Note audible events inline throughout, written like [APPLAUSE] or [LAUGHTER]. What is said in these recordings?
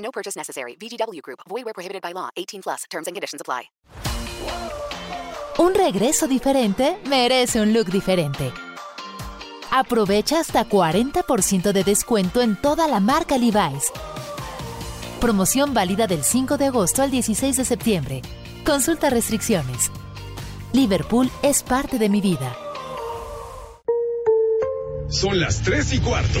No purchase necessary. VGW Group. Void where prohibited by law. 18 plus. Terms and conditions apply. Un regreso diferente merece un look diferente. Aprovecha hasta 40% de descuento en toda la marca Levi's. Promoción válida del 5 de agosto al 16 de septiembre. Consulta restricciones. Liverpool es parte de mi vida. Son las 3 y cuarto.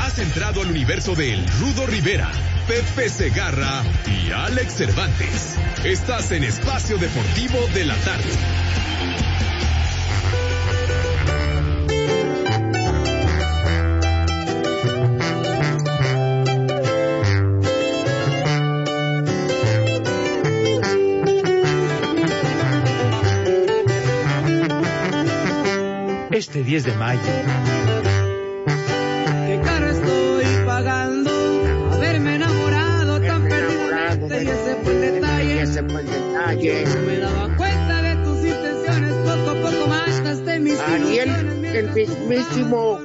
Has entrado al universo de El Rudo Rivera, Pepe Segarra y Alex Cervantes. Estás en Espacio Deportivo de la Tarde. Este 10 de mayo. Mismísimo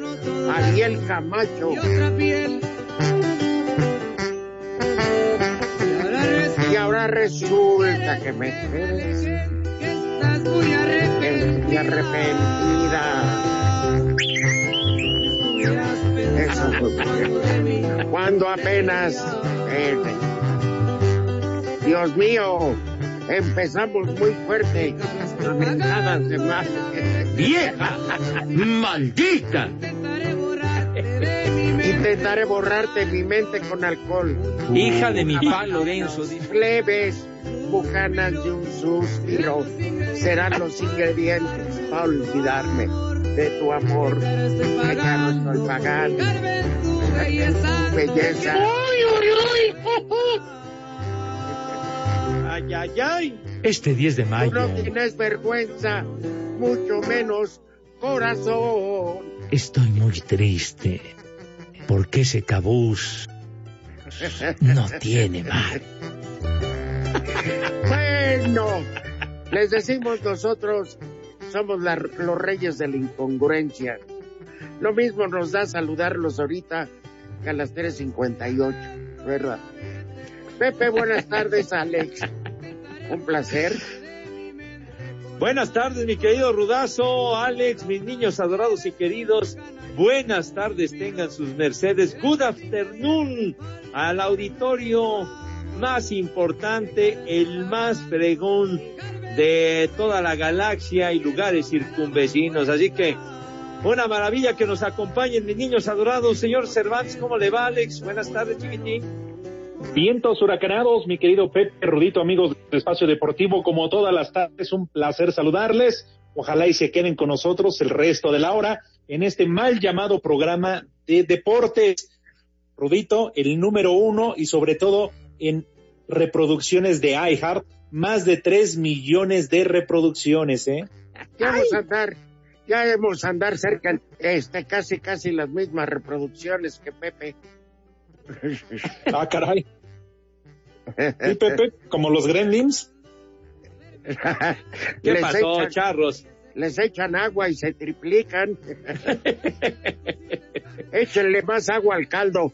Ariel Camacho. Y ahora resulta que me muy arrepentida. Eso fue cuando apenas eh, Dios mío, empezamos muy fuerte. De más. ¡Vieja! ¡Maldita! Intentaré borrarte de mi mente. Intentaré borrarte mi mente con alcohol. Hija de mi pa Lorenzo. dice. Plebes, bucanas de un suspiro serán los ingredientes para olvidarme de tu amor. Que ya no estoy pagando. Carmen, tu belleza. Tu belleza. Ay, ay, ay. Este 10 de Tú mayo. no tienes vergüenza, mucho menos corazón. Estoy muy triste. Porque ese cabús no tiene mal. Bueno, les decimos nosotros, somos la- los reyes de la incongruencia. Lo mismo nos da saludarlos ahorita que a las 3.58, ¿verdad? Pepe, buenas tardes, Alex. Un placer. Buenas tardes, mi querido Rudazo, Alex, mis niños adorados y queridos. Buenas tardes, tengan sus mercedes. Good afternoon al auditorio más importante, el más fregón de toda la galaxia y lugares circunvecinos. Así que una maravilla que nos acompañen, mis niños adorados. Señor Cervantes, ¿cómo le va, Alex? Buenas tardes, chiquitín. Vientos huracanados, mi querido Pepe Rudito, amigos de Espacio Deportivo, como todas las tardes, un placer saludarles. Ojalá y se queden con nosotros el resto de la hora en este mal llamado programa de deportes. Rudito, el número uno y sobre todo en reproducciones de iHeart, más de tres millones de reproducciones, ¿eh? Ya vamos a andar, ya debemos andar cerca, este, casi, casi las mismas reproducciones que Pepe. Ah, caray. ¿Y [LAUGHS] Pepe? ¿Como los gremlins? [LAUGHS] ¿Qué Les pasó, echan- charros? les echan agua y se triplican. [LAUGHS] Échenle más agua al caldo.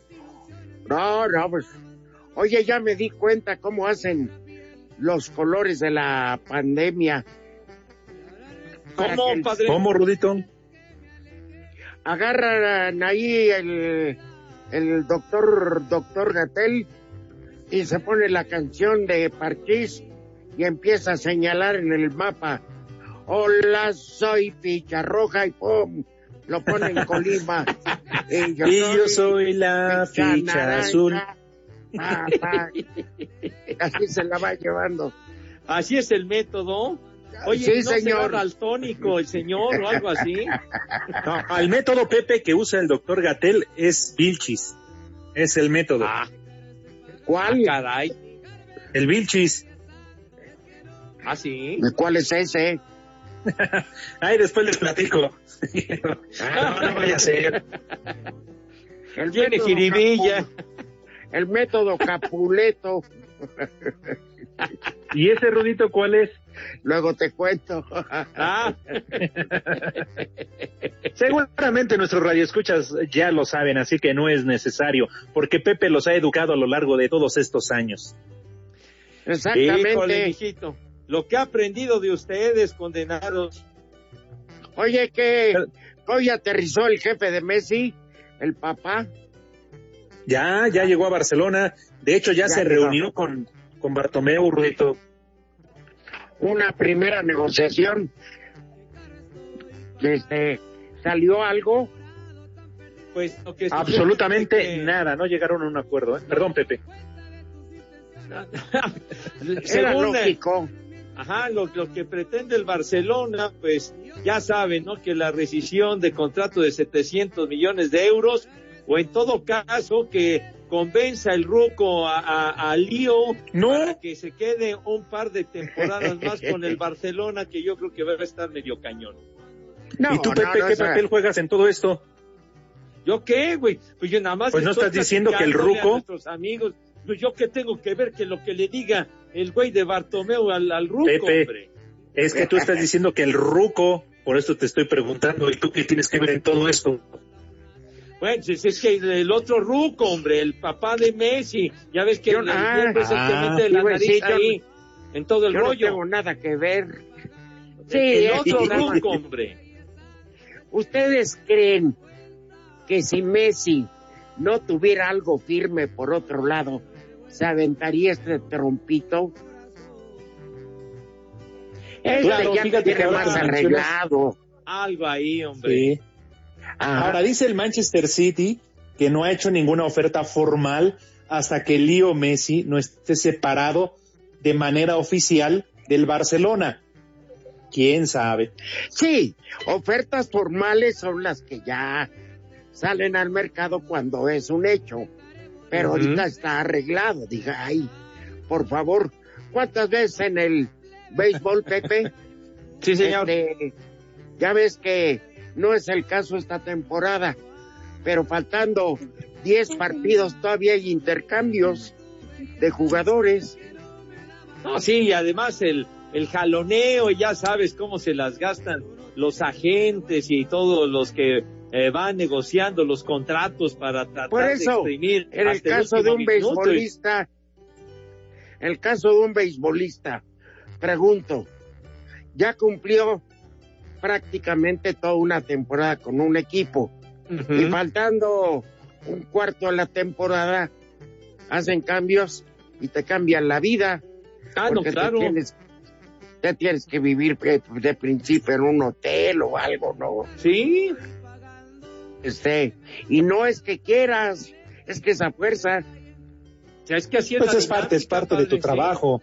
No, no, pues. Oye, ya me di cuenta cómo hacen los colores de la pandemia. ¿Cómo, el- padre? ¿Cómo, Rudito? Agarran ahí el, el doctor, doctor Gatel y se pone la canción de Parchís y empieza a señalar en el mapa, hola, soy ficha roja y pum, lo pone en Colima. [LAUGHS] y yo, soy, la ficha, azul. Así se la va llevando. Así es el método. Oye, Sí, ¿no señor. será tónico el señor o algo así? [LAUGHS] No, el método Pepe que usa el doctor Gatel es Vilchis. Es el método. Ah, ¿Cuál? caray. El Vilchis. ¿Ah, sí? ¿Cuál es ese? [LAUGHS] Ay, después les platico. no, no vaya a ser. El Tiene jiribilla. El método Capuleto. ¿Y ese Rudito cuál es? Luego te cuento. Ah, [LAUGHS] Seguramente nuestros radioescuchas ya lo saben, así que no es necesario, porque Pepe los ha educado a lo largo de todos estos años. híjole, Exactamente. mijito. Lo que he aprendido de ustedes, condenados. Oye, que hoy aterrizó el jefe de Messi, el papá. Ya, ya llegó a Barcelona. De hecho, ya, Ya se llegó. reunió con, con Bartomeu. Una primera negociación. Este, ¿Salió algo? Pues lo que Absolutamente que- nada, no llegaron a un acuerdo. ¿eh? Perdón, Pepe. [LAUGHS] Era lógico. Ajá, lo, lo que pretende el Barcelona, pues ya saben, ¿no? Que la rescisión de contrato de 700 millones de euros, o en todo caso que convenza el Ruco a, a, a Lío No. para que se quede un par de temporadas más con el [LAUGHS] Barcelona, que yo creo que va a estar medio cañón. No, ¿Y tú, Pepe, no, qué papel juegas en todo esto? ¿Yo qué, güey? Pues yo nada más. Pues no estás diciendo que el ruco- nuestros amigos, pues yo qué tengo que ver que lo que le diga el güey de Bartomeu al, al Ruco, Pepe. hombre. Es que tú estás diciendo que el ruco, por eso te estoy preguntando, ¿y tú qué tienes que ver en todo esto? Bueno, si es que el otro ruco, hombre, el papá de Messi, ya ves que Yo- el, ah, el que ah, mete la nariz yo- ahí, en todo el Yo no rollo. tengo nada que ver. Sí, el otro sí, ruco, hombre. ¿Ustedes creen que si Messi no tuviera algo firme por otro lado, se aventaría este trompito? Este Claro, ya fíjate tiene que ahora más arreglado. Algo ahí, hombre. Sí. Ajá. Ahora dice el Manchester City que no ha hecho ninguna oferta formal hasta que Leo Messi no esté separado de manera oficial del Barcelona. ¿Quién sabe? Sí, ofertas formales son las que ya salen al mercado cuando es un hecho. Pero ahorita está arreglado. Diga, ay, por favor, ¿cuántas veces en el béisbol, Pepe? Sí, señor. Este, ya ves que no es el caso esta temporada, pero faltando 10 partidos todavía hay intercambios de jugadores. No, sí, y además el, el jaloneo, ya sabes cómo se las gastan los agentes y todos los que eh, van negociando los contratos para tratar Por de eso, exprimir en el caso de un. Y- beisbolista, el caso de un beisbolista, pregunto, ya cumplió prácticamente toda una temporada con un equipo y faltando un cuarto de la temporada, hacen cambios y te cambian la vida. Ah, no, porque te tienes, te tienes que vivir de principio en un hotel o algo, ¿no? Sí, Este, y no es que quieras, es que esa fuerza. o sea, es que así es Pues es parte, es parte de tu trabajo.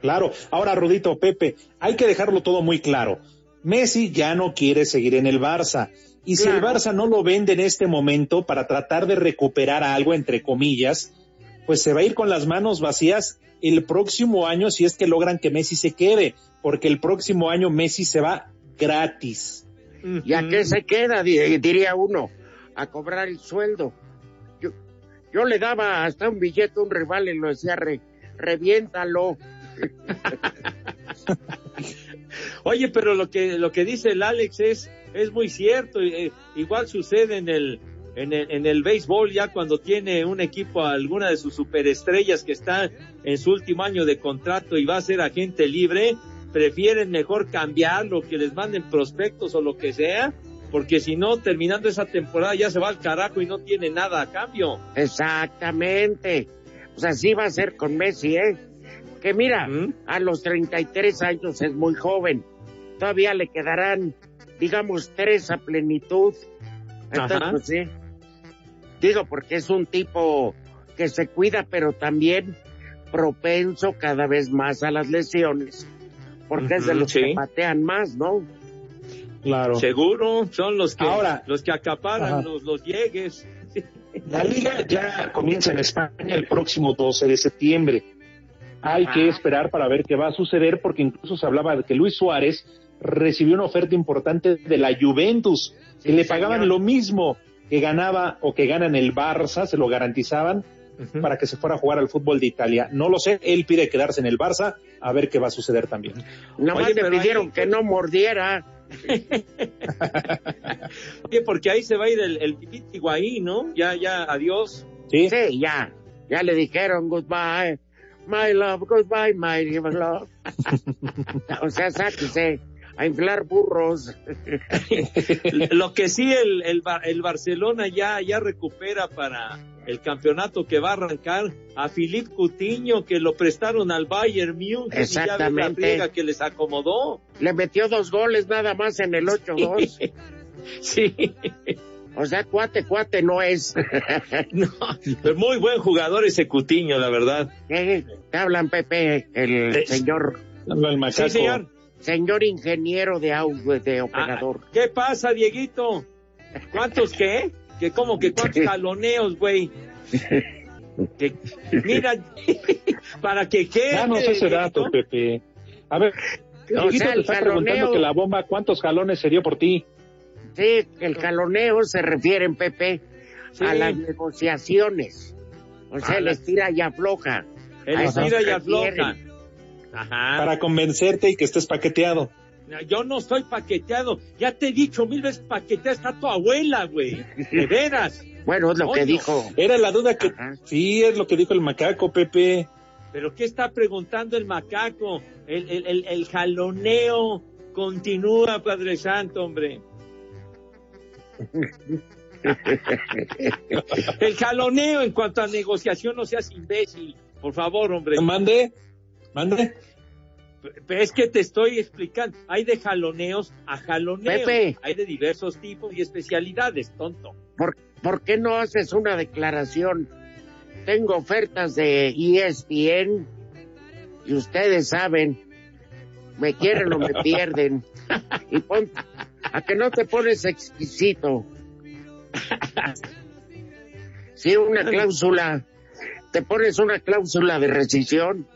Claro. Ahora, Rudito, Pepe, hay que dejarlo todo muy claro. Messi ya no quiere seguir en el Barça. Y si el. Barça no lo vende en este momento para tratar de recuperar algo, entre comillas, pues se va a ir con las manos vacías el próximo año si es que logran que Messi se quede, porque el próximo año Messi se va gratis. ¿Y a qué se queda? Di- Diría uno, a cobrar el sueldo. Yo, yo le daba hasta un billete a un rival y lo decía, re, reviéntalo. [LAUGHS] Oye, pero lo que lo que dice el Alex es es muy cierto. eh, igual sucede en el en el en el béisbol ya cuando tiene un equipo a alguna de sus superestrellas que está en su último año de contrato y va a ser agente libre, prefieren mejor cambiarlo, que les manden prospectos o lo que sea, porque si no terminando esa temporada ya se va al carajo y no tiene nada a cambio. Exactamente. O sea, sí va a ser con Messi, ¿eh? Que mira, a los 33 años es muy joven. Todavía le quedarán, digamos, tres a plenitud. Entonces, Ajá. pues, sí. Digo, porque es un tipo que se cuida, pero también propenso cada vez más a las lesiones. Porque es de los que patean más, ¿no? Claro. Seguro, son los que, Ahora- los que acaparan Ajá. los, los llegues. La liga ya comienza en España el próximo 12 de septiembre. Hay que esperar para ver qué va a suceder porque incluso se hablaba de que Luis Suárez recibió una oferta importante de la Juventus, que le pagaban lo mismo que ganaba o que ganan el Barça, se lo garantizaban para que se fuera a jugar al fútbol de Italia. No lo sé, él pide quedarse en el Barça, a ver qué va a suceder también. Nomás Oye, le pidieron ahí- que no mordiera. [LAUGHS] Oye, porque ahí se va a ir el, el Higuaín, ¿no? Ya, ya, adiós. Sí, Sí, ya. Ya le dijeron goodbye. My love, goodbye, my love. o sea, sáquese a inflar burros. [LAUGHS] Lo que sí, el, el, Bar- el Barcelona ya, ya recupera para el campeonato que va a arrancar a Filip Cutiño, que lo prestaron al Bayern Múnich. y ya la Exactamente. que les acomodó. Le metió dos goles nada más en el 8-2. [LAUGHS] Sí, O sea, cuate, cuate no es. [LAUGHS] no, pero muy buen jugador ese Cutiño, la verdad. ¿Qué? Te hablan, Pepe, el Eh, señor, el macaco. Sí, señor. señor ingeniero de audio, de operador. Ah, ¿Qué pasa, Dieguito? ¿Cuántos qué? ¿Que cómo que cuántos jaloneos, güey? Que- mira, [LAUGHS] para que qué. Danos ese dato, Pepe. A ver, O Dieguito sea, te está preguntando que la bomba, ¿cuántos jalones se dio por ti? Sí, el jaloneo se refieren, Pepe, Sí. a las negociaciones. O sea, A el las- estira y afloja. El estira y afloja. Ajá. Para convencerte y que estés paqueteado. Yo no estoy paqueteado. Ya te he dicho mil veces paqueteada está tu abuela, güey. De veras. [LAUGHS] Bueno, es lo que dijo. Era la duda que... Ajá. Sí, es lo que dijo el macaco, Pepe. ¿Pero qué está preguntando el macaco? El, el, el, el jaloneo continúa, Padre Santo, hombre. [LAUGHS] el jaloneo en cuanto a negociación, no seas imbécil. Por favor, hombre. Mande, mande. Pero es que te estoy explicando. Hay de jaloneos a jaloneos. Pepe. Hay de diversos tipos y especialidades, tonto. ¿Por, por qué no haces una declaración? Tengo ofertas de ESPN y ustedes saben, me quieren o me pierden. Y pon, a que no te pones exquisito. Sí, una cláusula. Te pones una cláusula de rescisión.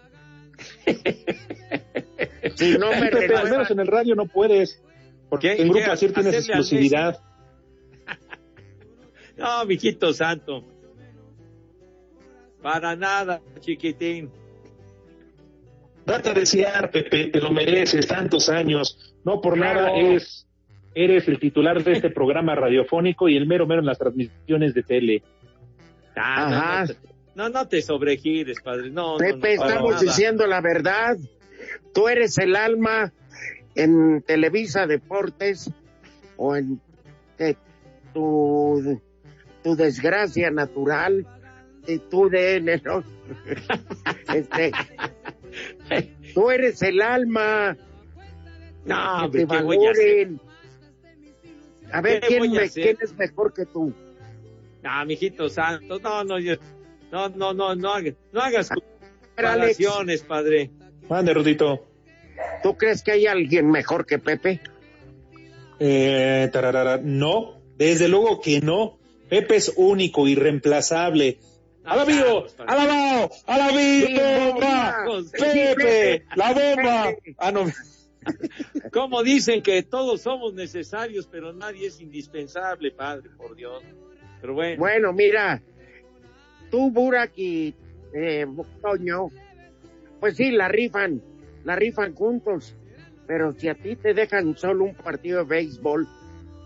Si no me Pepe, al menos en el radio no puedes. Porque en Grupo. Asir tienes ¿Hacerle al exclusividad. [LAUGHS] No, mijito santo. Para nada, chiquitín. Date a desear, Pepe, te lo mereces, tantos años. No por Claro. nada eres, eres el titular de este programa radiofónico y el mero mero en las transmisiones de tele. Ah, no, Ajá. no, te- no, no te sobregires, padre. No, no, Pepe, no, para estamos nada. diciendo la verdad. Tú eres el alma en Televisa Deportes o en que tu, tu desgracia natural y tu DN, ¿no? [LAUGHS] Este, tú eres el alma. No, que te valoren. A ver, ¿Qué ¿quién, voy a me- hacer? ¿quién es mejor que tú? Ah, mijito santo. No, no, yo- no, no, no, no, hagas- no hagas [LAUGHS] comparaciones, padre. Mande, Rudito. ¿Tú crees que hay alguien mejor que Pepe? Eh, tararara, no, desde luego que no. Pepe es único, irreemplazable. ¡Alabío! Ah, ¡Alabao! ¡Alabío! Sí, ¡Bomba! bomba. ¡Pepe! ¡La bomba! Ah, no. [LAUGHS] Como dicen que todos somos necesarios, pero nadie es indispensable, padre, por Dios. Pero bueno, Bueno, mira, tú, Burak y eh, Toño, pues sí, la rifan, la rifan juntos, pero si a ti te dejan solo un partido de béisbol,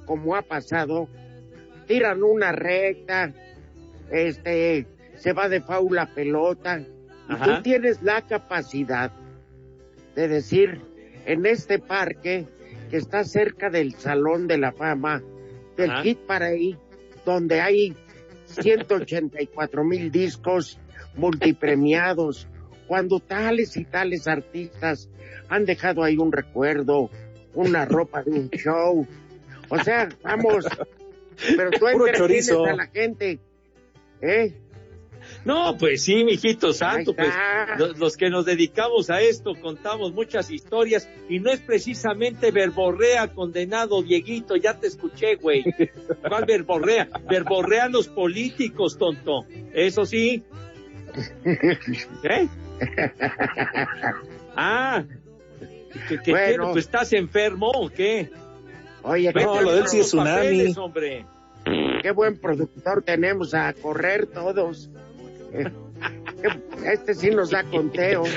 como ha pasado, tiran una recta, este, se va de faula pelota, y tú tienes la capacidad de decir, en este parque que está cerca del Salón de la Fama, del Ajá. Hit Parade, donde hay 184 mil discos multipremiados, cuando tales y tales artistas han dejado ahí un recuerdo, una ropa de un show. O sea, vamos, pero tú entretienes chorizo. a la gente, ¿eh? No, pues sí, mijito santo, pues los, los que nos dedicamos a esto contamos muchas historias y no es precisamente verborrea condenado, Dieguito, ya te escuché, güey. ¿Cuál verborrea? Verborrean los políticos, tonto. Eso sí. ¿Eh? [LAUGHS] Ah, ¿qué, qué Bueno. Pues estás enfermo o qué? Oye, Vete a lo sí es los tsunami. papeles, hombre. qué buen productor tenemos a correr todos. [LAUGHS] Este sí nos da conteo. [LAUGHS]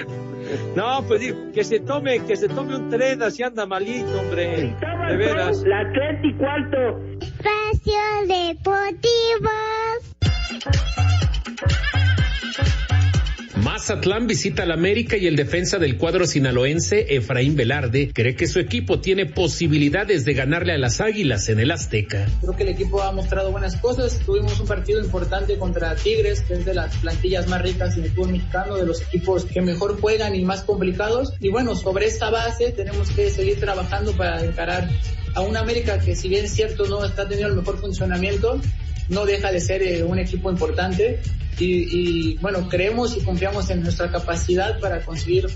No, pues que se tome, que se tome un tren, así anda malito, hombre. De veras. La tres y cuarto. Espacio Deportivo. Mazatlán visita al América y el defensa del cuadro sinaloense, Efraín Velarde, cree que su equipo tiene posibilidades de ganarle a las Águilas en el Azteca. Creo que el equipo ha mostrado buenas cosas. Tuvimos un partido importante contra Tigres, que es de las plantillas más ricas en el fútbol mexicano, de los equipos que mejor juegan y más complicados. Y bueno, sobre esta base tenemos que seguir trabajando para encarar a un América que si bien es cierto no está teniendo el mejor funcionamiento, no deja de ser eh, un equipo importante. Y, y, bueno, creemos y confiamos en nuestra capacidad para conseguir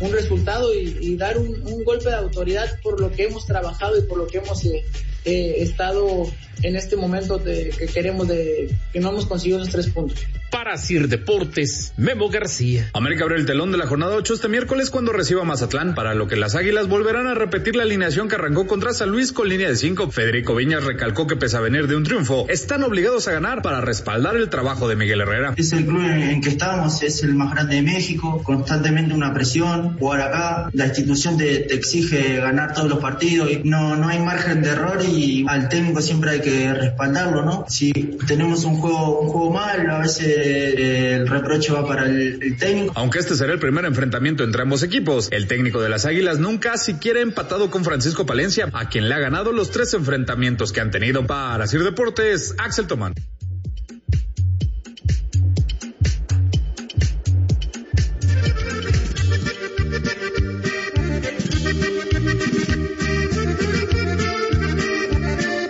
un resultado y, y dar un, un, golpe de autoridad por lo que hemos trabajado y por lo que hemos eh, eh, estado en este momento de, que queremos de que no hemos conseguido los tres puntos. Para Sir Deportes, Memo García. América abre el telón de la jornada 8 este miércoles cuando reciba Mazatlán, para lo que las Águilas volverán a repetir la alineación que arrancó contra San Luis con línea de 5. Federico Viñas recalcó que pese a venir de un triunfo, están obligados a ganar para respaldar el trabajo de Miguel Herrera. Es el club en que estamos, es el más grande de México, constantemente una presión, jugar acá, la institución te, te exige ganar todos los partidos y no, no hay margen de error y al técnico siempre hay que respaldarlo, ¿no? Si tenemos un juego, un juego mal, a veces eh, el reproche va para el, el, técnico. Aunque este será el primer enfrentamiento entre ambos equipos, el técnico de las Águilas nunca siquiera ha empatado con Francisco Palencia, a quien le ha ganado los tres enfrentamientos que han tenido. Para Sir Deportes, Axel Tomán.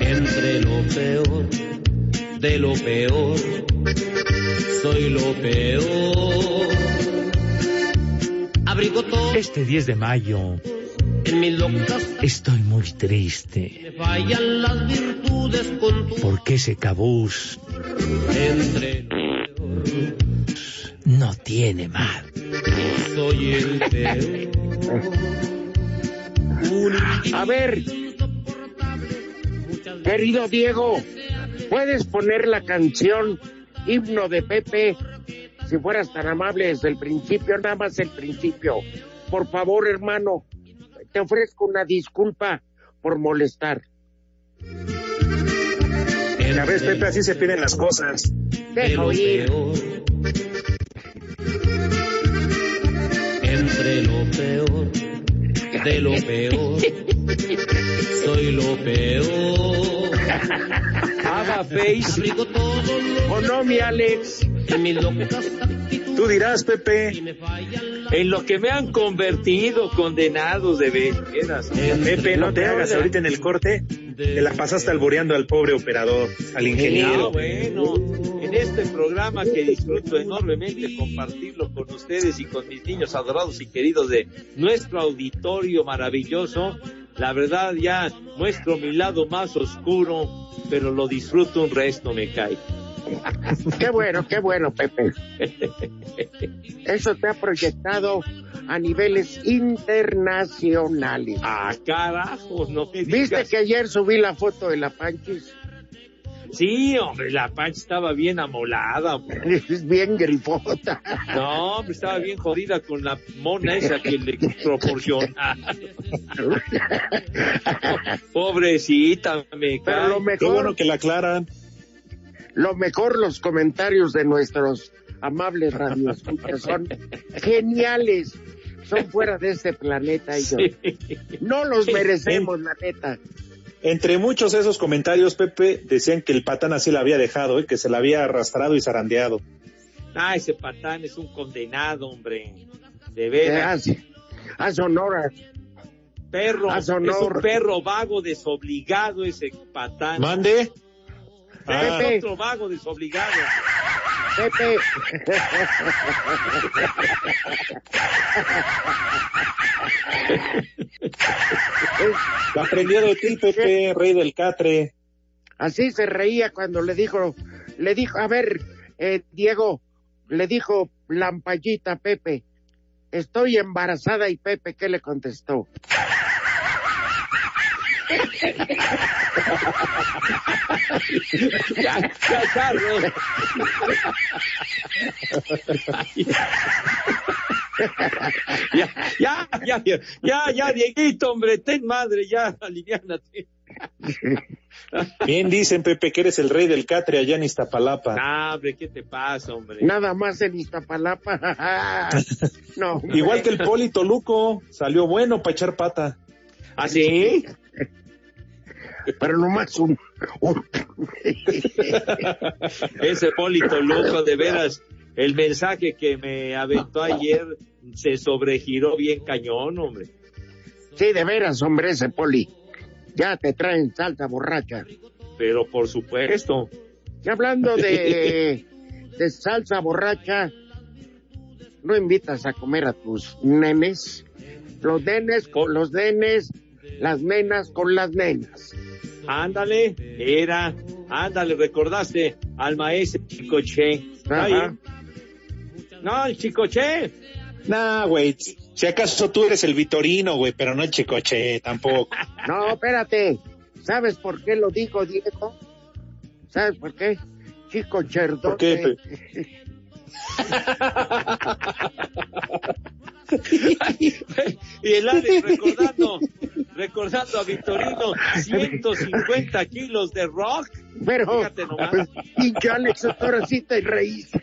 Entre lo peor de lo peor, soy lo peor. Abrigo todo. Este 10 de mayo. Estoy muy triste. Me fallan las virtudes con tu. Porque ese cabús. No tiene mal. Soy el peor. A ver, querido Diego, ¿puedes poner la canción Himno de Pepe? Si fueras tan amable desde el principio, nada más el principio. Por favor, hermano, te ofrezco una disculpa por molestar. La vez, Pepe, así se piden las cosas. Deja oír. Entre lo peor de lo peor, soy lo peor. [LAUGHS] Haga face. ¿O no, mi Alex? En mis locas Tú dirás, Pepe. En lo que me han convertido, condenados de veras. Pepe, no te hagas ahorita en el corte. Te la pasaste alboreando al pobre operador, al ingeniero. No, bueno, en este programa que disfruto enormemente compartirlo con ustedes y con mis niños adorados y queridos de nuestro auditorio maravilloso, la verdad ya muestro mi lado más oscuro, pero lo disfruto un resto, me cae. Qué bueno, qué bueno, Pepe. Eso te ha proyectado a niveles internacionales. Ah, carajo, no me digas. ¿Viste que ayer subí la foto de la Panchis? Sí, hombre, la Pancha estaba bien amolada. Hombre. [LAUGHS] Es bien grifota. No, hombre, estaba bien jodida con la mona esa que le proporciona. [LAUGHS] Pobrecita, me cae. Pero lo mejor, Qué bueno que la aclaran. Lo mejor, los comentarios de nuestros amables radioescuchas [LAUGHS] son geniales. Son fuera de este planeta. Y sí. No los merecemos, la neta. Entre muchos de esos comentarios, Pepe, decían que el patán así la había dejado, ¿eh? que se la había arrastrado y zarandeado. Ah, ese patán es un condenado, hombre. De ¿Qué veras. hace? Haz honor. Perro. Es un perro vago desobligado ese patán. Mande. Es Pepe. otro vago desobligado. Pepe. Lo aprendió de ti, Pepe, rey del catre. Así se reía cuando le dijo, le dijo, a ver, eh, Diego, le dijo Lampallita a Pepe, estoy embarazada y Pepe, ¿qué le contestó? Ya, ya, Carlos. ya, ya, ya, ya, ya, ya, Dieguito, hombre, ten madre, ya, aliviánate. Bien dicen, Pepe, que eres el rey del catre allá en Iztapalapa. Ah, hombre, ¿qué te pasa, hombre? Nada más en Iztapalapa. [LAUGHS] no. hombre. Igual que el Poli Toluco, salió bueno para echar pata. ¿Ah, sí? Pero nomás un... un- [LAUGHS] Ese Polito loco, de veras, el mensaje que me aventó ayer se sobregiró bien cañón, hombre. sí, de veras, hombre, ese poli. Ya te traen salsa borracha. Pero por supuesto. Y hablando de, [LAUGHS] de salsa borracha, ¿no invitas a comer a tus nenes? Los nenes con los nenes, las nenas con las nenas. Ándale, era, ándale, recordaste al maestro Chicoche. ¿Está Ajá. No, el Chicoche. Nah, güey. Si acaso tú eres el Vitorino, güey, pero no el Chicoche, tampoco. [LAUGHS] No, espérate. ¿Sabes por qué lo dijo Diego? ¿Sabes por qué? Chico Cherdote. ¿Por qué, [LAUGHS] [LAUGHS] y el Alex recordando, recordando a Victorino, [LAUGHS] 150 kilos de rock. Pero, Fíjate nomás. pues, pinche Alex, ahora sí te reís. [LAUGHS]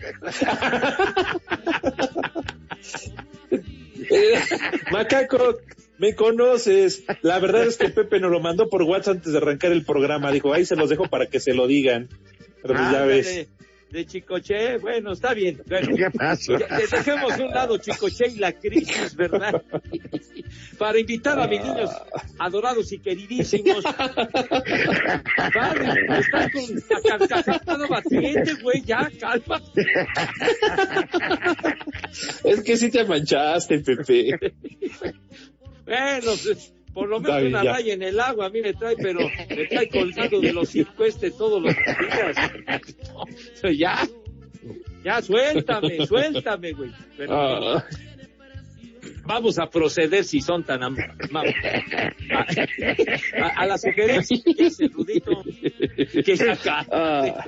Macaco, me conoces. La verdad es que Pepe nos lo mandó por WhatsApp antes de arrancar el programa. Dijo, ahí se los dejo para que se lo digan. Pero pues ya ves. De Chicoche, bueno, está bien. Bueno, ¿Qué pasó? de- dejemos un lado Chicoche y la crisis, ¿verdad? Para invitar a mis niños adorados y queridísimos. Padre, estás con la carcajada batiente, güey, ya, calma. Es que sí te manchaste, Pepe. Bueno, pues, por lo menos una ya. raya en el agua a mí me trae, pero me trae colgado de los este todos los días. [LAUGHS] ya, ya, suéltame, suéltame, güey. Pero Ah. vamos a proceder si son tan am- amables. A, a- a la sugerencia que hace Rudito, que saca. Ah.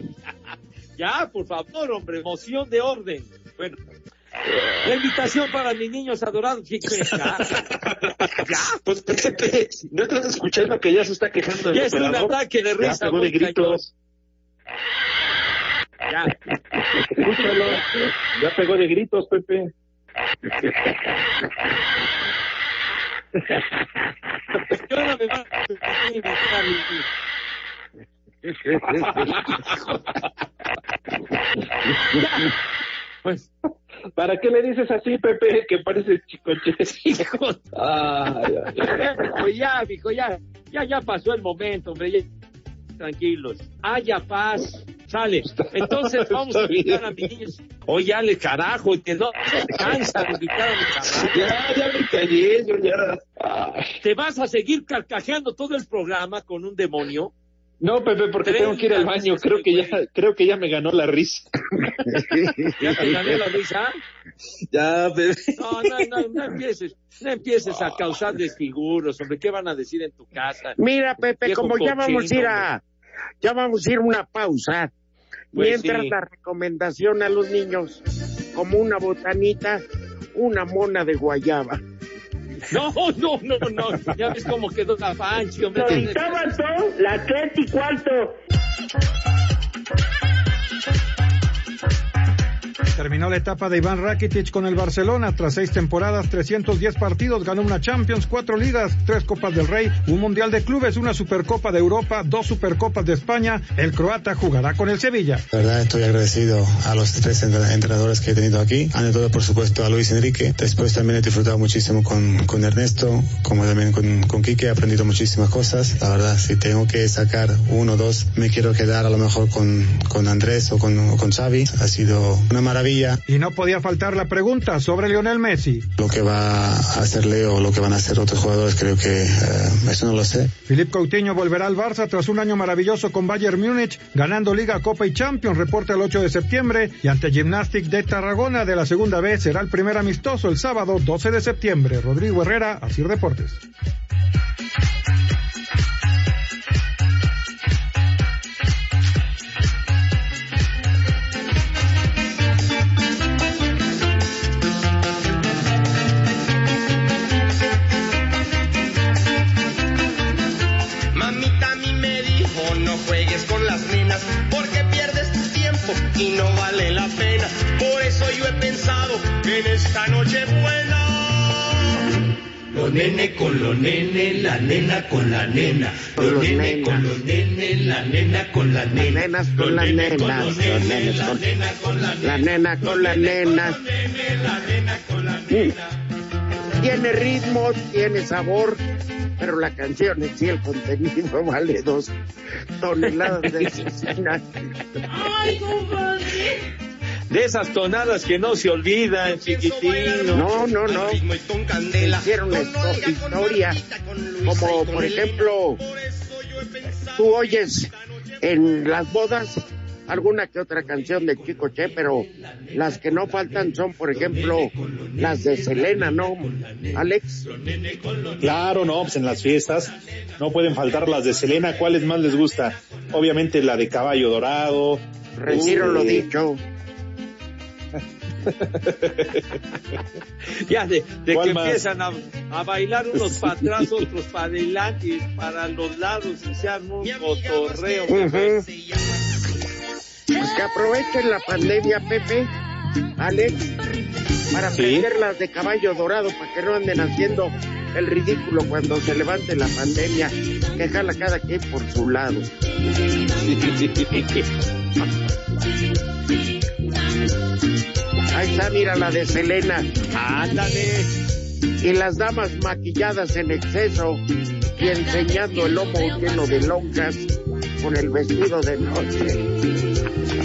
Ya, por favor, hombre, moción de orden. Bueno, la invitación para mis niños adorados. [LAUGHS] Ya, Pues Pepe, no estás escuchando que ya se está quejando Ya es un ataque de Ya risa, de cañón. gritos. ya. Escúchalo. Ya pegó de gritos, Pepe. ¿Qué hora me a invitar [LAUGHS] a Pues, ¿Para qué le dices así, Pepe? Que parece chicoche. [LAUGHS] Ay, pues ya, mijo, ya, ya, ya pasó el momento, hombre. ya- Tranquilos. Haya paz. Sale. Entonces vamos a invitar a mis niños. Oye, Ale, carajo, que no cansa de invitar a chamacos. Ya, ya me callé, yo ya. Ay. ¿Te vas a seguir carcajeando todo el programa con un demonio? No, Pepe, porque tengo que ir al baño. Creo que ya, creo que ya me ganó la risa. [LAUGHS] ¿Ya te gané la risa? Ya, Pepe. No, no, no, no empieces, no empieces a causar desfiguros, hombre, ¿qué van a decir en tu casa? Mira, Pepe, como ya vamos a ir a, ya vamos a ir a una pausa. Pues mientras sí. la recomendación a los niños, como una botanita, una mona de guayaba. [LAUGHS] No, no, no, no, ya ves cómo quedó la panchi, hombre. Ahorita son las tres y cuarto. Terminó la etapa de Iván Rakitic con el Barcelona. Tras seis temporadas, 310 partidos, ganó una Champions, cuatro ligas, tres Copas del Rey, un Mundial de Clubes, una Supercopa de Europa, dos Supercopas de España. El croata jugará con el Sevilla. La verdad estoy agradecido a los tres entrenadores que he tenido aquí. Ante todo, por supuesto, a Luis Enrique. Después también he disfrutado muchísimo con, con Ernesto, como también con, con Quique. He aprendido muchísimas cosas. La verdad, si tengo que sacar uno o dos, me quiero quedar a lo mejor con, con Andrés o con, o con Xavi. Ha sido una maravilla y no podía faltar la pregunta sobre Lionel Messi. Lo que va a hacer Leo lo que van a hacer otros jugadores, creo que uh, eso no lo sé. Philippe Coutinho volverá al Barça tras un año maravilloso con Bayern Múnich, ganando Liga, Copa y Champions, reporte el 8 de septiembre, y ante Gymnastic de Tarragona de la segunda vez será el primer amistoso el sábado 12 de septiembre. Rodrigo Herrera, Asir Deportes. Y no vale la pena. Por eso yo he pensado en esta noche buena. Los nene con los nene, la nena con la nena. Los nene con los nene, la nena con la nena. Nenas con las nenas. Los nenes con la nena con la nena. Tiene ritmo, tiene sabor, pero la canción en sí, el contenido [LAUGHS] vale dos toneladas de [LAUGHS] cecina. Ay, compadre. De esas tonadas que no se olvidan, chiquitino. No, no, no. Hicieron historia, como por ejemplo, tú oyes en las bodas alguna que otra canción de Chico Che, pero las que no faltan son, por ejemplo, las de Selena, ¿no, Alex? Claro, no, pues en las fiestas no pueden faltar las de Selena. ¿Cuáles más les gusta? Obviamente la de Caballo Dorado. Retiro lo este, dicho. [LAUGHS] Ya de, de ¿Cuál que más? empiezan a, a bailar unos para atrás, otros para adelante para los lados y se arma un cotorreo. Ujú. Pues que aprovechen la pandemia, Pepe, Alex, para las de caballo dorado, para que no anden haciendo el ridículo cuando se levante la pandemia, que jala cada quien por su lado. Ahí está, mira la de Selena. Ándale. Y las damas maquilladas en exceso y enseñando el lomo lleno de lonjas con el vestido de noche.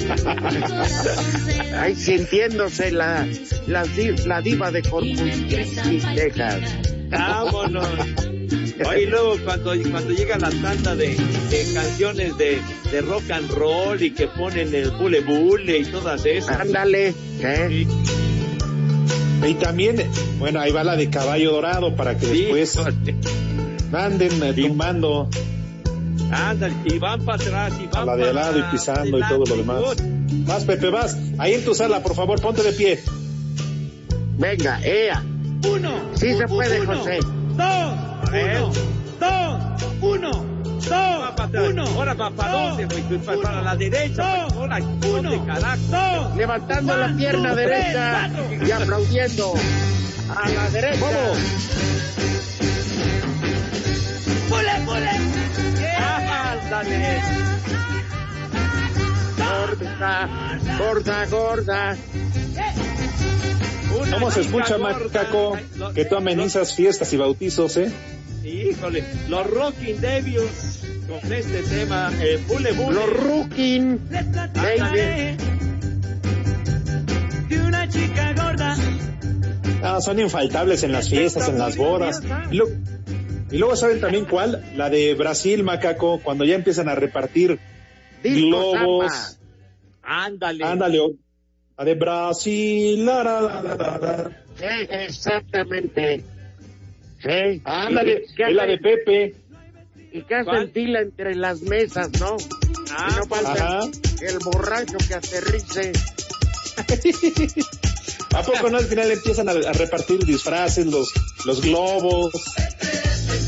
[LAUGHS] Ahí sintiéndose la, la, la diva de Corpus Texas. Vámonos. Oye, y luego cuando, cuando llega la tanda de, de canciones de, de rock and roll y que ponen el bule bule y todas esas. Ándale. ¿eh? Y también, bueno, ahí va la de Caballo Dorado para que después anden eh, tumbando Ándale, y van para atrás y a van la de al para lado y pisando y todo lo demás. Vas, Pepe, vas. Ahí en tu sala, por favor, ponte de pie. Venga, ea. Uno. Sí se puede, uno, José. Dos. Uno. Dos. Uno. Dos. Uno. Ahora va para dos, dónde, güey? Pues para, para la derecha. dos, Ahora, uno, dos. Levantando la pierna two, derecha tres, y aplaudiendo a la derecha. Vamos. Gorda, gorda, gorda. Una ¿Cómo se escucha. Macaco? Que tú amenizas fiestas y bautizos, ¿eh? Híjole, los Rocking Devils con este tema, eh, bule bule. Los platicaré de una chica gorda. Ah, son infaltables en las fiestas, en las bodas. Y, lo- y luego, ¿saben también cuál? La de Brasil, Macaco, cuando ya empiezan a repartir globos. Ándale. Ándale, la de Brasil. la, la, la, la, la. Sí, exactamente. Sí. Ándale, ¿Qué es la de Pepe. Y que hacen fila entre las mesas, ¿no? Ah, y no falta Ajá. el borracho que aterrice. [LAUGHS] ¿A poco no al final empiezan a, a repartir disfraces, los, los globos?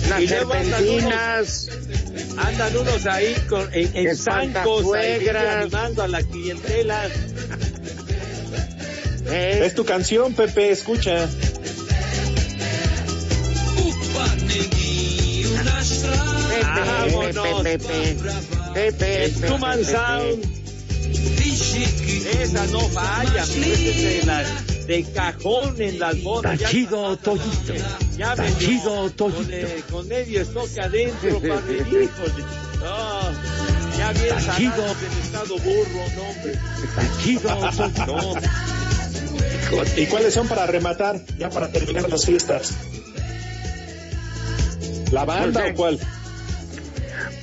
Las Y luego andan serpentinas. Andan unos ahí con, en, en zancos, animando a la clientela. Es tu canción, Pepe, escucha. Pepe, Pepe, Pepe, Tuman Pepe. Sound. Esa no falla, de, de cajón en las bodas. Ya- Tachido Toyito. Ya me Tachido dio con, Toyito. eh, con medio estoque adentro, padre. Híjole. No, ya bien salados en estado burro, no, hombre. Tachido Toyito. [LAUGHS] ¿Y cuáles son para rematar? Ya para terminar las fiestas. ¿La banda Pues, o cuál?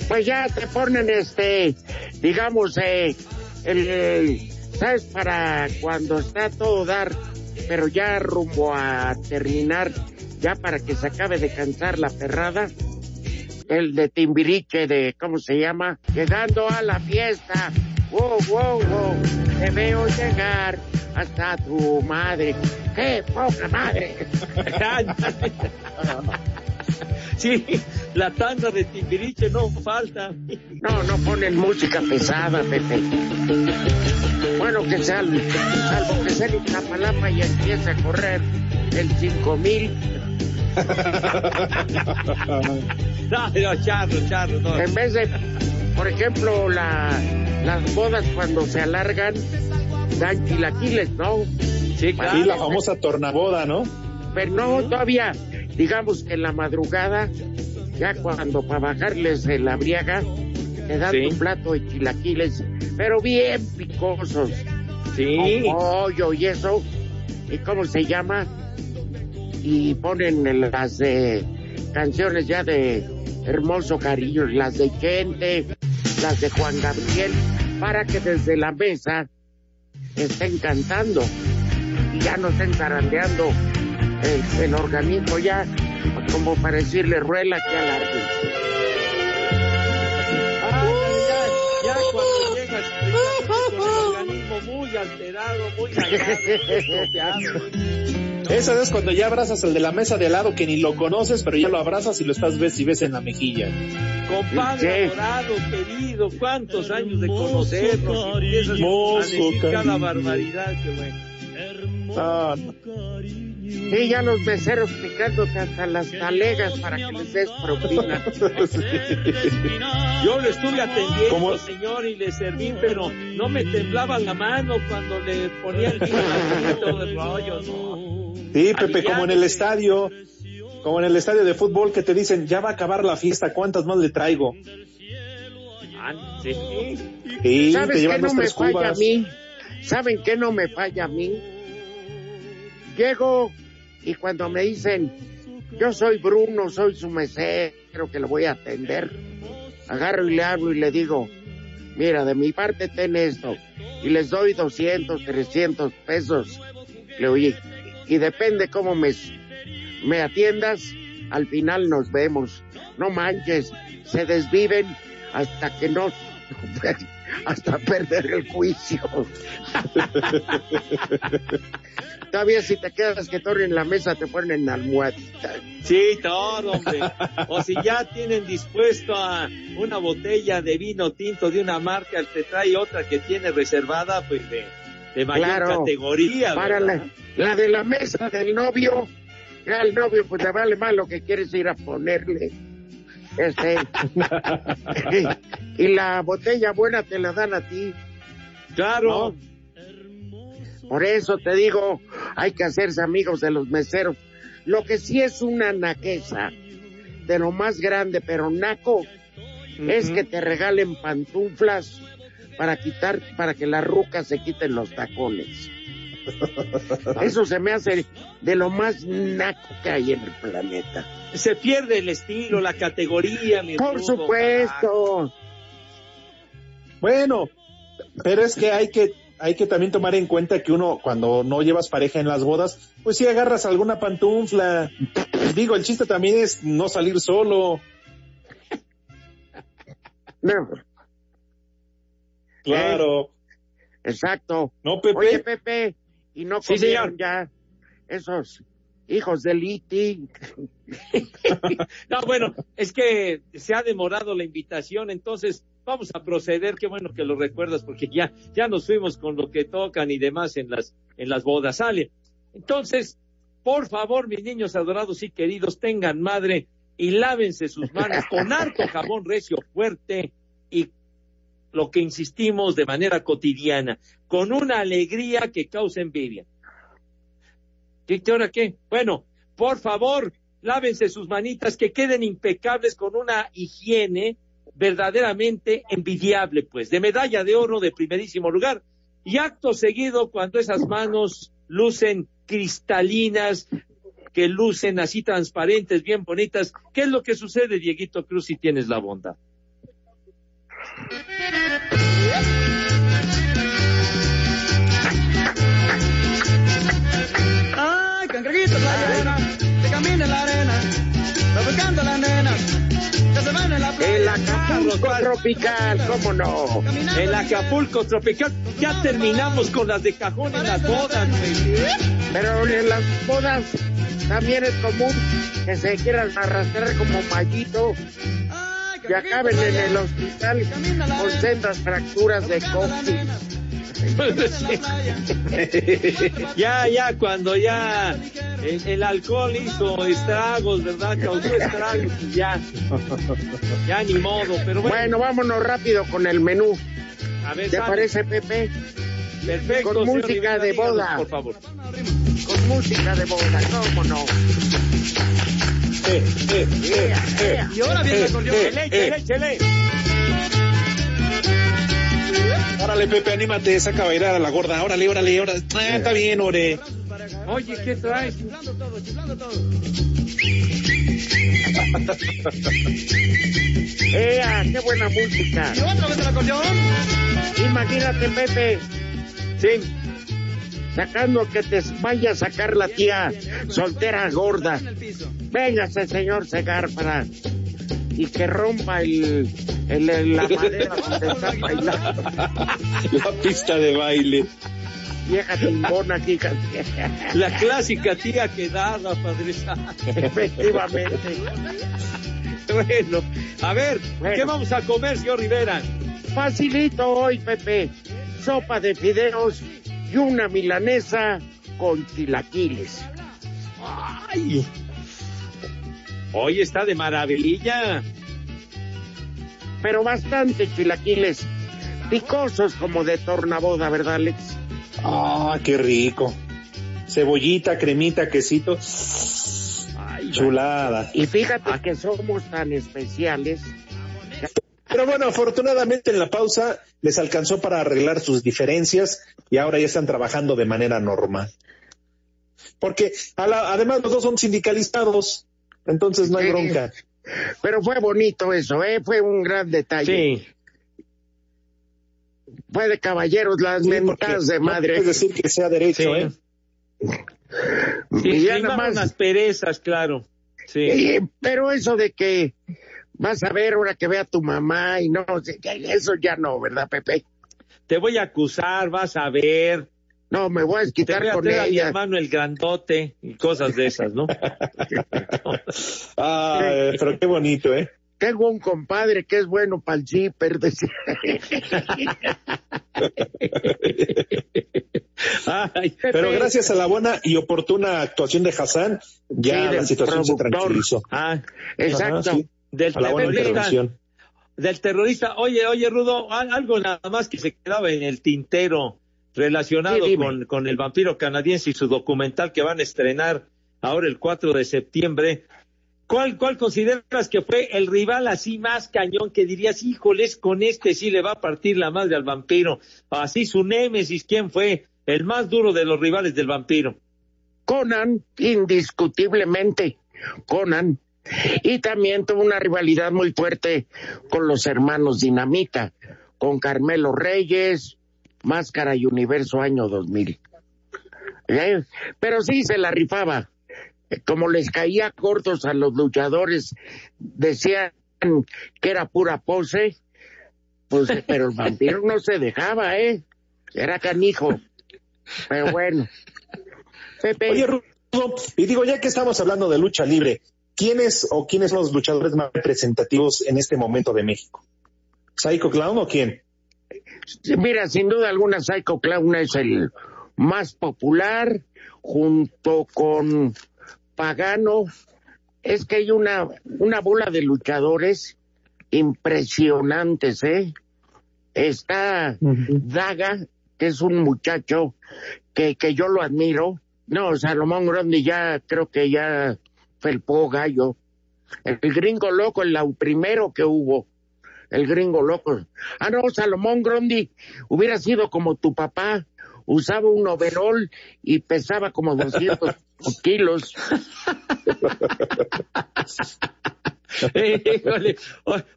Pues ya te ponen este, digamos, eh, el, el- ¿sabes? Para cuando está todo dar, pero ya rumbo a terminar, ya para que se acabe de cansar la perrada, el de Timbiriche, de, ¿cómo se llama? Llegando a la fiesta, wow, wow, wow, te veo llegar hasta tu madre, ¡qué poca madre! [LAUGHS] [LAUGHS] [LAUGHS] Sí, la tanda de Timbiriche no falta. No, no ponen música pesada, Pepe. Bueno, que sea, salvo que sea en Iztapalapa y empiece a correr el 5000. [LAUGHS] No, no, charro, charro, no. En vez de, por ejemplo, la, las bodas cuando se alargan, dan chilaquiles, ¿no? Sí, Sí, la famosa tornaboda, ¿no? Pero no, todavía, digamos que en la madrugada, ya cuando para bajarles de la briaga, te dan Sí. un plato de chilaquiles, pero bien picosos. Sí. Con pollo y eso. ¿Y cómo se llama? Y ponen las de canciones ya de Hermoso Cariño, las de Gente, las de Juan Gabriel, para que desde la mesa estén cantando y ya no estén zarandeando el, el organismo ya, como para decirle ruela que alargue. Ah, ya, ya cuando llegas precisamente con el organismo muy alterado, muy estropeado. Esa es cuando ya abrazas al de la mesa de al lado que ni lo conoces, pero ya lo abrazas y lo estás ves y ves en la mejilla. Compadre adorado, querido, cuántos años de conocernos empiezas a decir Hermoso cada cariño. barbaridad que bueno. Ah, Sí, ya los meseros picándote hasta las talegas para que les des propina. [LAUGHS] Yo le estuve atendiendo, señor, y le serví, pero no me temblaba la mano cuando le ponía el vino y el rollo, no. Sí, Pepe, como en el estadio, como en el estadio de fútbol que te dicen, ya va a acabar la fiesta, ¿cuántas más le traigo? Ah, sí. Sí, ¿Sabes te qué llevan no dos, me falla a mí? ¿Saben qué no me falla a mí? Llego y cuando me dicen, yo soy Bruno, soy su mesero que le voy a atender, agarro y le hablo y le digo, mira, de mi parte ten esto, y les doy 200, 300 pesos. Le oye, y depende cómo me, me atiendas, al final nos vemos. No manches, se desviven hasta que no, [LAUGHS] hasta perder el juicio. Todavía si te quedas que torre en la mesa te ponen en almohadita. Sí, todo, hombre. O si ya tienen dispuesto a una botella de vino tinto de una marca, te trae otra que tiene reservada, pues de, de mayor Claro, categoría. Para la, la de la mesa del novio, ya el novio pues le vale más lo que quieres ir a ponerle. Este, y la botella buena te la dan a ti. Claro. ¿no? Por eso te digo, hay que hacerse amigos de los meseros. Lo que sí es una naqueza de lo más grande, pero naco, es que te regalen pantuflas para quitar, para que las rucas se quiten los tacones. Eso se me hace de lo más naco que hay en el planeta. Se pierde el estilo, la categoría, mi Por rudo, supuesto. Bueno, pero es que hay que hay que también tomar en cuenta que uno cuando no llevas pareja en las bodas, pues si agarras alguna pantufla. Digo, el chiste también es no salir solo. No. Claro. Exacto. No, Pepe. Oye, Pepe, y no Sí, señor. ya esos hijos del Iti. [LAUGHS] no, bueno, es que se ha demorado la invitación, entonces vamos a proceder. Qué bueno que lo recuerdas, porque ya, ya nos fuimos con lo que tocan y demás en las, en las bodas. Sale. Entonces, por favor, mis niños adorados y queridos, tengan madre y lávense sus manos con harto jabón recio fuerte lo que insistimos de manera cotidiana, con una alegría que causa envidia. ¿Qué, hora qué? Bueno, por favor, lávense sus manitas, que queden impecables con una higiene verdaderamente envidiable, pues, de medalla de oro de primerísimo lugar. Y acto seguido, cuando esas manos lucen cristalinas, que lucen así transparentes, bien bonitas, ¿qué es lo que sucede, Dieguito Cruz, si tienes la bondad? Ay, cangrejito playera, que camina en la arena, va buscando las nenas, que se van en la playa. El Acapulco tropical, ¿cómo no? El Acapulco tropical. Ya terminamos con las de cajón en las bodas. Pero en las bodas también es común que se quieran arrastrar como mallito y acaben en el hospital con sendas fracturas de coxis. [LAUGHS] ya, ya, cuando ya el, el alcohol hizo estragos, ¿verdad? Causó estragos y ya. Ya ni modo, pero bueno. Bueno, vámonos rápido con el menú. A ver, ¿Te sale. parece, Pepe? Perfecto. Con música Rivera, de díganos, boda. Por favor. Con música de boda, ¿cómo no? Ea, ea. Y ahora viene el acordeón. Chele, chele, chele. Órale, Pepe, anímate, saca a bailar a la gorda. Órale, órale, órale. Ah, está bien, ore. Oye, ¿qué traes? Chiflando todo, chiflando todo. [LAUGHS] ¡Ea! ¡Qué buena música! Y otra vez el acordeón. Imagínate, Pepe, Sí. Sacando que te vaya a sacar la tía soltera gorda. Véngase, señor Segar, para... Y que rompa el, el- el- la madera donde está bailando. [LAUGHS] La pista de baile. Vieja timbona, fíjate. La clásica tía quedada, Padre. Efectivamente. Bueno, a ver, ¿qué vamos a comer, señor Rivera? Facilito hoy, Pepe. Sopa de fideos y una milanesa con chilaquiles. ¡Ay! Hoy está de maravilla. Pero bastante chilaquiles. Picosos como de tornaboda, ¿verdad, Alex? Ah, qué rico. Cebollita, cremita, quesito. Chulada. Y fíjate que somos tan especiales. Pero bueno, afortunadamente en la pausa les alcanzó para arreglar sus diferencias y ahora ya están trabajando de manera normal. Porque a la- además los dos son sindicalizados, entonces no hay bronca. Pero fue bonito eso, ¿eh? Fue un gran detalle. Sí. Fue de caballeros las Sí, mentadas de no madre. puedes decir que sea derecho, Sí. ¿eh? Sí, Y ya nada más- unas perezas, claro. Sí. Pero eso de que vas a ver ahora que vea a tu mamá y no, eso ya no, ¿verdad, Pepe? Te voy a acusar, vas a ver. No, me voy a Te voy a con traer a mi ella. hermano el grandote y cosas de esas, ¿no? [LAUGHS] Ah, pero qué bonito, ¿eh? Tengo un compadre que es bueno para el zipper. [LAUGHS] Ay, Pero gracias a la buena y oportuna actuación de Hassan, ya Sí, la situación se tranquilizó. ah, Exacto. Ajá, sí. Del terrorista, intervención. del terrorista. Oye, oye, Rudo, al- algo nada más que se quedaba en el tintero relacionado Sí, dime. con, con el vampiro canadiense y su documental que van a estrenar ahora el 4 de septiembre. ¿Cuál, ¿Cuál consideras que fue el rival así más cañón que dirías, híjoles, con este sí le va a partir la madre al vampiro? Así su némesis, ¿quién fue el más duro de los rivales del vampiro? Conan, indiscutiblemente, Conan. Y también tuvo una rivalidad muy fuerte con los hermanos Dinamita, con Carmelo Reyes, Máscara y Universo año 2000. ¿Eh? Pero sí se la rifaba. Eh, Como les caía cortos a los luchadores, decían que era pura pose, pues, pero el [LAUGHS] vampiro no se dejaba, ¿eh? Era canijo. Pero bueno. Pepe. Oye, Rudo, y digo, ya que estamos hablando de lucha libre, ¿quiénes o quiénes son los luchadores más representativos en este momento de México? ¿Psycho Clown o quién? Mira, sin duda alguna, Psycho Clown es el más popular, junto con Pagano. Es que hay una, una bola de luchadores impresionantes, ¿eh? Está Daga, que es un muchacho que, que yo lo admiro. No, Salomón Grondi ya creo que ya felpó gallo. El gringo loco, el primero que hubo el gringo loco. Ah, no, Salomón Grondi hubiera sido como tu papá, usaba un overol y pesaba como 200 [LAUGHS] kilos. [LAUGHS]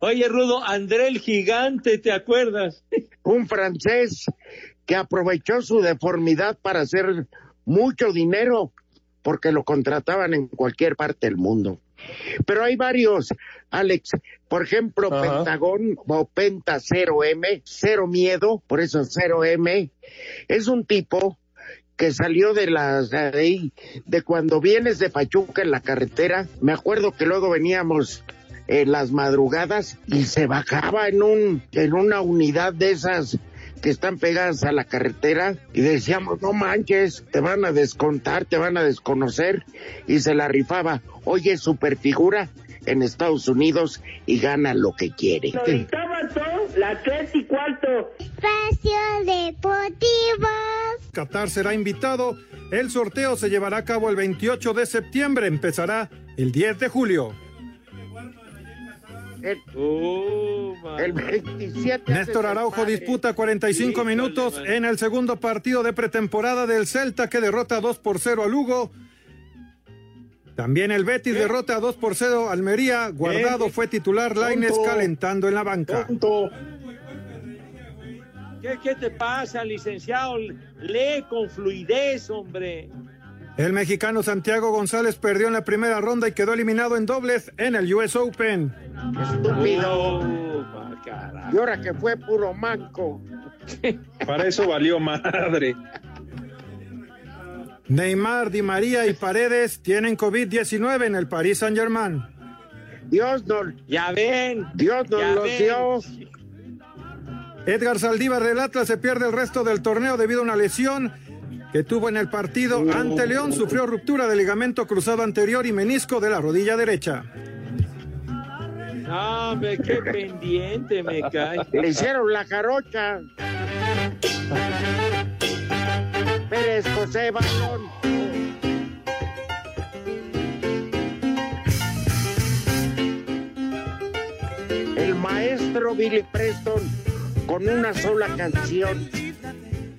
Oye, Rudo, André el Gigante, ¿te acuerdas? [LAUGHS] Un francés que aprovechó su deformidad para hacer mucho dinero porque lo contrataban en cualquier parte del mundo. Pero hay varios, Alex. Por ejemplo, Pentagón o Penta 0M, Cero Miedo, por eso 0M, es un tipo que salió de las de, de cuando vienes de Pachuca en la carretera. Me acuerdo que luego veníamos en las madrugadas y se bajaba en un en una unidad de esas que están pegadas a la carretera y decíamos, no manches, te van a descontar, te van a desconocer y se la rifaba. Oye, superfigura en Estados Unidos y gana lo que quiere. la tres y cuarto. Espacio Deportivo. Qatar será invitado. El sorteo se llevará a cabo el 28 de septiembre. Empezará el 10 de julio. El, el 27 Néstor Araujo disputa 45 minutos en el segundo partido de pretemporada del Celta que derrota 2 por 0 a Lugo. También el Betis derrota 2 por 0 a Almería. Guardado fue titular Laines calentando en la banca. ¿Qué, ¿Qué te pasa, licenciado? Lee con fluidez, hombre. El mexicano Santiago González perdió en la primera ronda y quedó eliminado en dobles en el US Open. Estúpido. y ahora que fue puro manco. [LAUGHS] Para eso valió madre. Neymar, Di María y Paredes tienen COVID-19 en el Paris Saint-Germain. Dios nos, ya ven, Dios nos lo dio. Edgar Saldívar del Atlas se pierde el resto del torneo debido a una lesión que tuvo en el partido ante León. Sufrió ruptura de ligamento cruzado anterior y menisco de la rodilla derecha. hombre, qué pendiente me cae. Le hicieron la jarocha. Pérez José Balón. El maestro Billy Preston con una sola canción.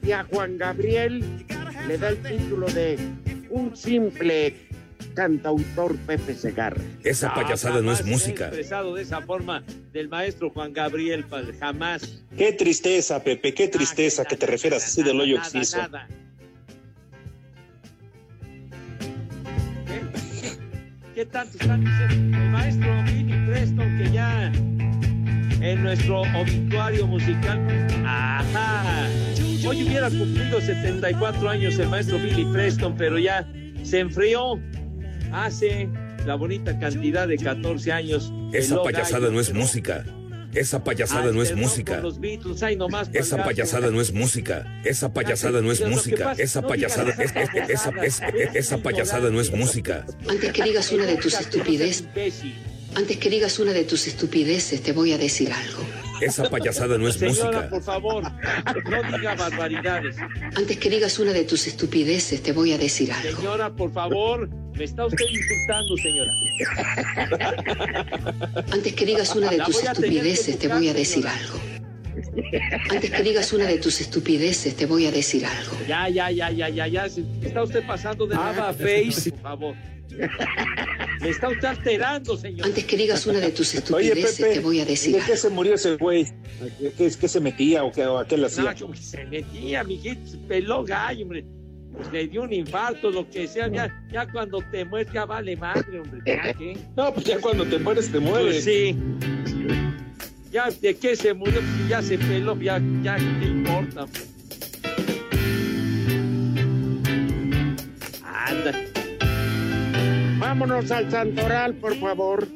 Y a Juan Gabriel le da el título de un simple cantautor Pepe Segarra. Esa payasada no es música. expresado de esa forma del maestro Juan Gabriel, jamás. Qué tristeza, Pepe, qué tristeza que te refieras así del hoyo exciso. ¿Qué tanto están diciendo? El maestro Billy Preston, que ya en nuestro obituario musical. Ajá. Hoy hubiera cumplido 74 años el maestro Billy Preston, pero ya se enfrió hace la bonita cantidad de 14 años. Esa payasada no es música. Esa payasada no es música. Esa payasada no es música. Esa payasada no es música. Esa payasada esa, esa payasada no es música. Antes que digas una de tus estupideces, antes que digas una de tus estupideces, te voy a decir algo. Esa payasada no es Señora, música. por favor, no diga barbaridades. Antes que digas una de tus estupideces, te voy a decir algo. Señora, por favor, me está usted insultando, señora. Antes que digas una de La tus estupideces, te voy a decir algo. Antes que digas una de tus estupideces, te voy a decir algo. Ya, ya, ya, ya, ya, ya. Está usted pasando de Ava face. Por favor. Me está usted alterando, señor. Antes que digas una de tus Oye, estupideces, Pepe, te voy a decir ¿de qué se murió ese güey? ¿Qué, qué, qué se metía o qué, o a qué le hacía? Nacho, se metía, mijito, se peló gallo, hombre. Pues le dio un infarto, lo que sea. Ya, ya cuando te mueres, ya vale madre, hombre. No, pues ya cuando te mueres, te mueres. Pues sí. Ya de qué se murió, pues ya se peló, ya, ya qué importa. hombre? Vámonos al Santoral, por favor.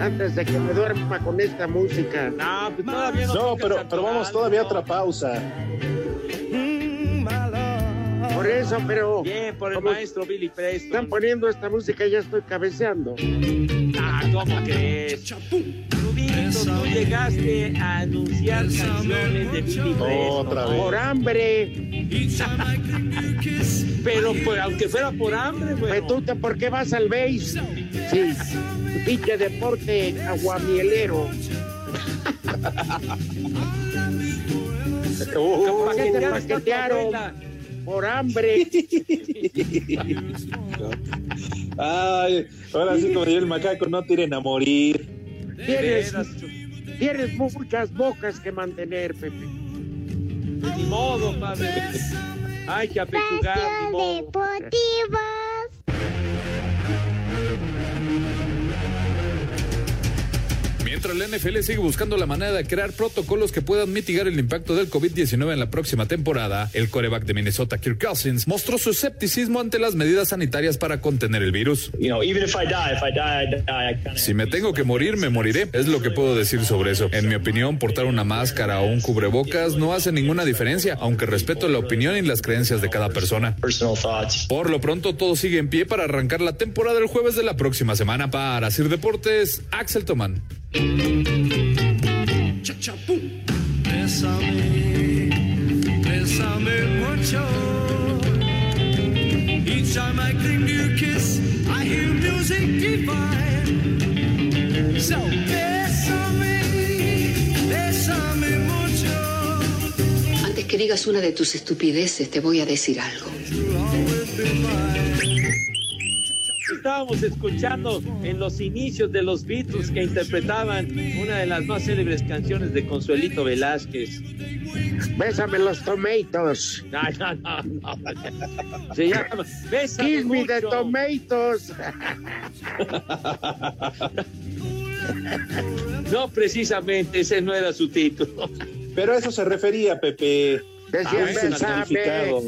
Antes de que me duerma con esta música. No, pues todavía no. No, pero, pero vamos todavía a otra pausa. Por eso, pero. Bien, por el como maestro Billy Preston. Están poniendo esta música y ya estoy cabeceando. Ah, ¿cómo crees? Rubito, tú llegaste a anunciar canciones de Billy Preston. Otra vez. Por hambre. Pero pues, aunque fuera por hambre, güey. Petute, ¿por qué vas al base? Sí. Pinche deporte aguamielero. [LAUGHS] Uh, ¿Para qué te paquetearon? Por hambre. Ay, ahora sí como diría el macaco, no tiren a morir. Tienes, tienes muchas bocas que mantener, Pepe. Ni modo, padre. Hay que apechugar, ni modo. Deportivos. Mientras la NFL sigue buscando la manera de crear protocolos que puedan mitigar el impacto del COVID-19 en la próxima temporada, el coreback de Minnesota, Kirk Cousins, mostró su escepticismo ante las medidas sanitarias para contener el virus. Si me tengo que morir, me moriré. Es lo que puedo decir sobre eso. En mi opinión, portar una máscara o un cubrebocas no hace ninguna diferencia, aunque respeto la opinión y las creencias de cada persona. Por lo pronto, todo sigue en pie para arrancar la temporada el jueves de la próxima semana. Para Sir Deportes, Axel Tomán. Bésame, bésame mucho. Each time I cling to your kiss, I hear music divine. So bésame, bésame mucho. Antes que digas una de tus estupideces, te voy a decir algo. Estábamos escuchando en los inicios de los Beatles que interpretaban una de las más célebres canciones de Consuelito Velázquez. Bésame los tomatoes. No, [LAUGHS] no, no, no. Se llama Bésame Kiss me the mucho. tomatoes. [LAUGHS] No, precisamente, ese no era su título. Pero a eso se refería, Pepe. Decía, Ah, bésame. significado.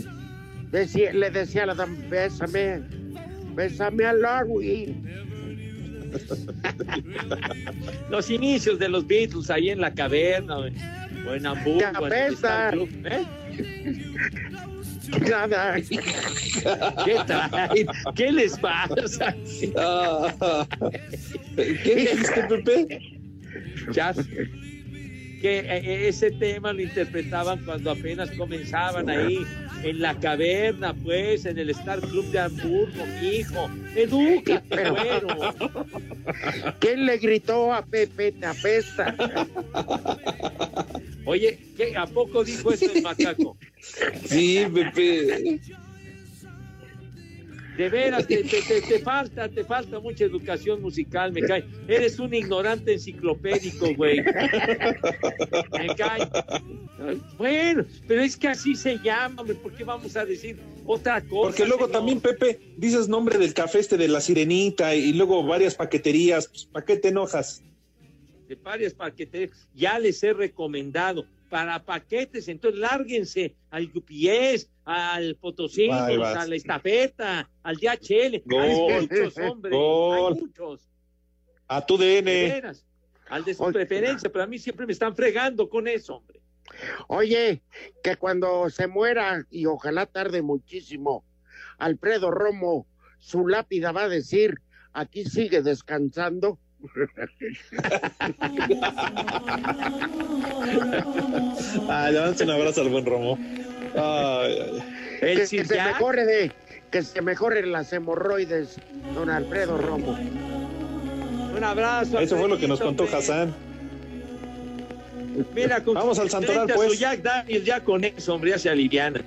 Decía- le decía a la dama, bésame. Bésame a Larry. [LAUGHS] Los inicios de los Beatles ahí en la caverna, o en Hamburgo. En ¿eh? [LAUGHS] Nada. ¿Qué traen? ¿Qué les pasa? [LAUGHS] ¿Qué dijiste, Pepe? Ya que eh, ese tema lo interpretaban cuando apenas comenzaban ahí en la caverna, pues, en el Star Club de Hamburgo, hijo. Edúcate, bueno. ¿Quién le gritó a Pepe te apesta? Oye, ¿qué, ¿a poco dijo eso el macaco? Sí, Pepe. De veras, te, te- te- te falta, te falta mucha educación musical, me cae. Eres un ignorante enciclopédico, güey. Me cae. Bueno, pero es que así se llama, ¿por qué vamos a decir otra cosa? Porque luego señor? también, Pepe, dices nombre del café este de la sirenita y luego varias paqueterías. Pues, ¿Para qué te enojas? de varias paqueterías, ya les he recomendado para paquetes, entonces lárguense al UPS, al Potosí, vas. a la estafeta, al DHL, Gol. [LAUGHS] hay muchos, hombre, Gol. hay muchos, A tu DN. veras, al de su preferencia, pero a mí siempre me están fregando con eso, hombre. Oye, que cuando se muera, y ojalá tarde muchísimo, Alfredo Romo, su lápida va a decir, aquí sigue descansando. [LAUGHS] Ah, le damos un abrazo al buen Romo. Ay, ay. El que, que se mejore de, que se mejore las hemorroides, don Alfredo Romo. Un abrazo. Eso fue lo que nos contó Hassan. Mira, con Vamos al Santoral, pues. Jack Daniel, ya con eso, hombre, ya se aliviana.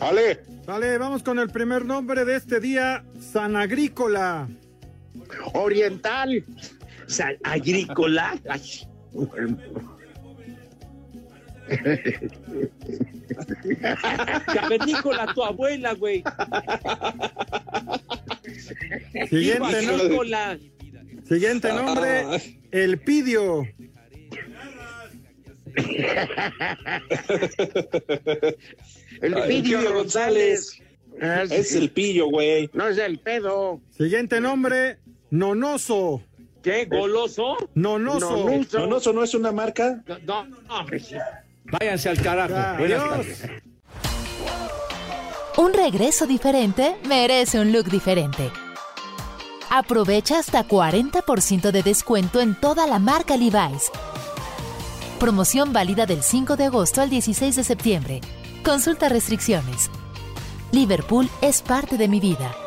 Ale. Vale, vamos con el primer nombre de este día, San Agrícola. Oriental. San Agrícola. Ay. Cavernícola, tu abuela, güey. Siguiente, Digo, ¿no? Agrícola. Siguiente nombre, El Pidio. [LAUGHS] El Ay, Pidio González. Es el pillo, güey. No es el pedo. Siguiente nombre, Nonoso. ¿Qué? ¿Goloso? Nonoso. Nonoso. ¿Nonoso no es una marca? No, no, sí. Váyanse al carajo. Buenas adiós. tardes. Un regreso diferente merece un look diferente. Aprovecha hasta 40% de descuento en toda la marca Levi's. Promoción válida del 5 de agosto al 16 de septiembre. Consulta restricciones. Liverpool es parte de mi vida.